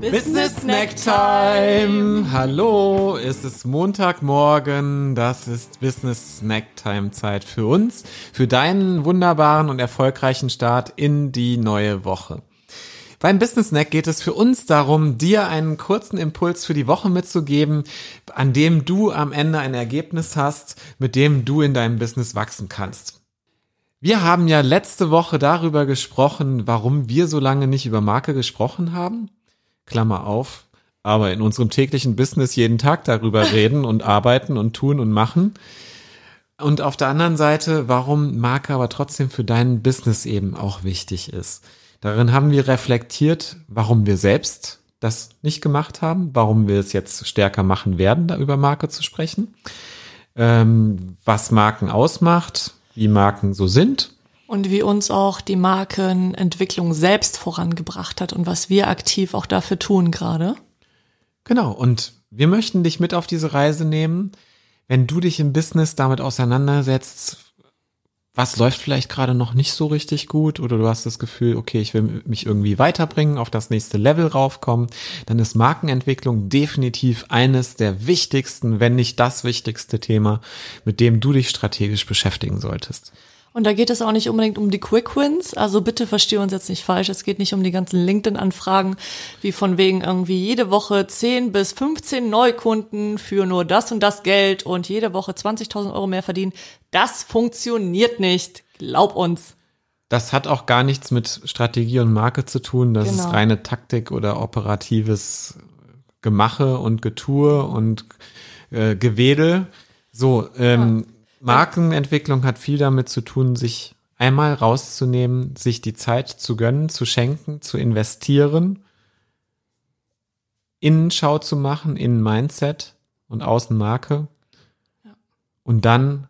Business Snack Time. Hallo, es ist Montagmorgen. Das ist Business Snack Time Zeit für uns, für deinen wunderbaren und erfolgreichen Start in die neue Woche. Beim Business Snack geht es für uns darum, dir einen kurzen Impuls für die Woche mitzugeben, an dem du am Ende ein Ergebnis hast, mit dem du in deinem Business wachsen kannst. Wir haben ja letzte Woche darüber gesprochen, warum wir so lange nicht über Marke gesprochen haben. Klammer auf, aber in unserem täglichen Business jeden Tag darüber reden und arbeiten und tun und machen. Und auf der anderen Seite, warum Marke aber trotzdem für dein Business eben auch wichtig ist. Darin haben wir reflektiert, warum wir selbst das nicht gemacht haben, warum wir es jetzt stärker machen werden, da über Marke zu sprechen, ähm, was Marken ausmacht, wie Marken so sind und wie uns auch die Markenentwicklung selbst vorangebracht hat und was wir aktiv auch dafür tun gerade. Genau, und wir möchten dich mit auf diese Reise nehmen. Wenn du dich im Business damit auseinandersetzt, was läuft vielleicht gerade noch nicht so richtig gut oder du hast das Gefühl, okay, ich will mich irgendwie weiterbringen, auf das nächste Level raufkommen, dann ist Markenentwicklung definitiv eines der wichtigsten, wenn nicht das wichtigste Thema, mit dem du dich strategisch beschäftigen solltest. Und da geht es auch nicht unbedingt um die Quick Wins. Also bitte verstehe uns jetzt nicht falsch. Es geht nicht um die ganzen LinkedIn-Anfragen, wie von wegen irgendwie jede Woche 10 bis 15 Neukunden für nur das und das Geld und jede Woche 20.000 Euro mehr verdienen. Das funktioniert nicht. Glaub uns. Das hat auch gar nichts mit Strategie und Marke zu tun. Das genau. ist reine Taktik oder operatives Gemache und Getue und äh, Gewedel. So, ähm, Markenentwicklung hat viel damit zu tun, sich einmal rauszunehmen, sich die Zeit zu gönnen, zu schenken, zu investieren, Innenschau zu machen, Innen Mindset und Außenmarke ja. und dann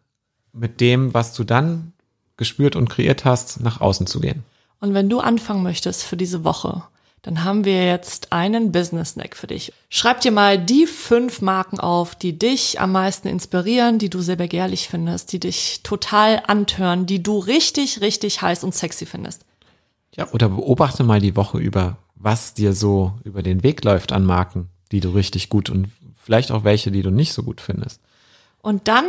mit dem, was du dann gespürt und kreiert hast, nach außen zu gehen. Und wenn du anfangen möchtest für diese Woche, dann haben wir jetzt einen Business Snack für dich. Schreib dir mal die fünf Marken auf, die dich am meisten inspirieren, die du sehr begehrlich findest, die dich total antören, die du richtig, richtig heiß und sexy findest. Ja, oder beobachte mal die Woche über, was dir so über den Weg läuft an Marken, die du richtig gut und vielleicht auch welche, die du nicht so gut findest. Und dann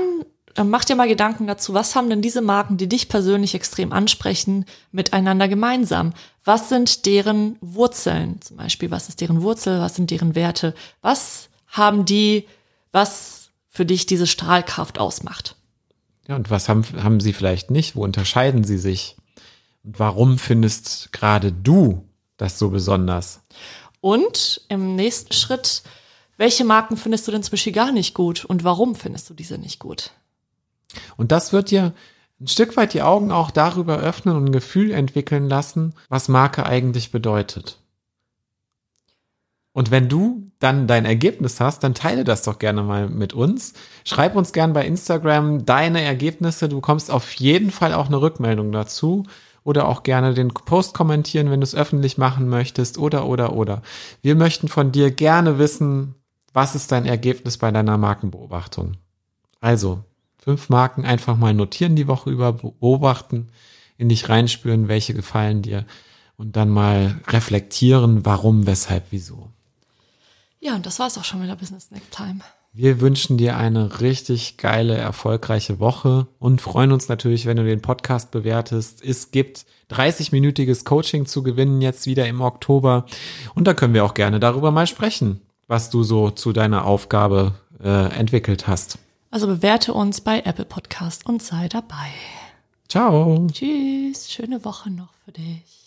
mach dir mal Gedanken dazu, was haben denn diese Marken, die dich persönlich extrem ansprechen, miteinander gemeinsam? Was sind deren Wurzeln? Zum Beispiel, was ist deren Wurzel? Was sind deren Werte? Was haben die, was für dich diese Strahlkraft ausmacht? Ja, und was haben, haben sie vielleicht nicht? Wo unterscheiden sie sich? Und warum findest gerade du das so besonders? Und im nächsten Schritt, welche Marken findest du denn zum Beispiel gar nicht gut und warum findest du diese nicht gut? Und das wird dir ein Stück weit die Augen auch darüber öffnen und ein Gefühl entwickeln lassen, was Marke eigentlich bedeutet. Und wenn du dann dein Ergebnis hast, dann teile das doch gerne mal mit uns. Schreib uns gerne bei Instagram deine Ergebnisse. Du bekommst auf jeden Fall auch eine Rückmeldung dazu. Oder auch gerne den Post kommentieren, wenn du es öffentlich machen möchtest. Oder, oder, oder. Wir möchten von dir gerne wissen, was ist dein Ergebnis bei deiner Markenbeobachtung. Also, fünf Marken einfach mal notieren die Woche über, beobachten, in dich reinspüren, welche gefallen dir und dann mal reflektieren, warum, weshalb, wieso. Ja, und das war's auch schon mit der Business Snack Time. Wir wünschen dir eine richtig geile, erfolgreiche Woche und freuen uns natürlich, wenn du den Podcast bewertest. Es gibt 30-minütiges Coaching zu gewinnen jetzt wieder im Oktober. Und da können wir auch gerne darüber mal sprechen, was du so zu deiner Aufgabe äh, entwickelt hast. Also bewerte uns bei Apple Podcast und sei dabei. Ciao. Tschüss, schöne Woche noch für dich.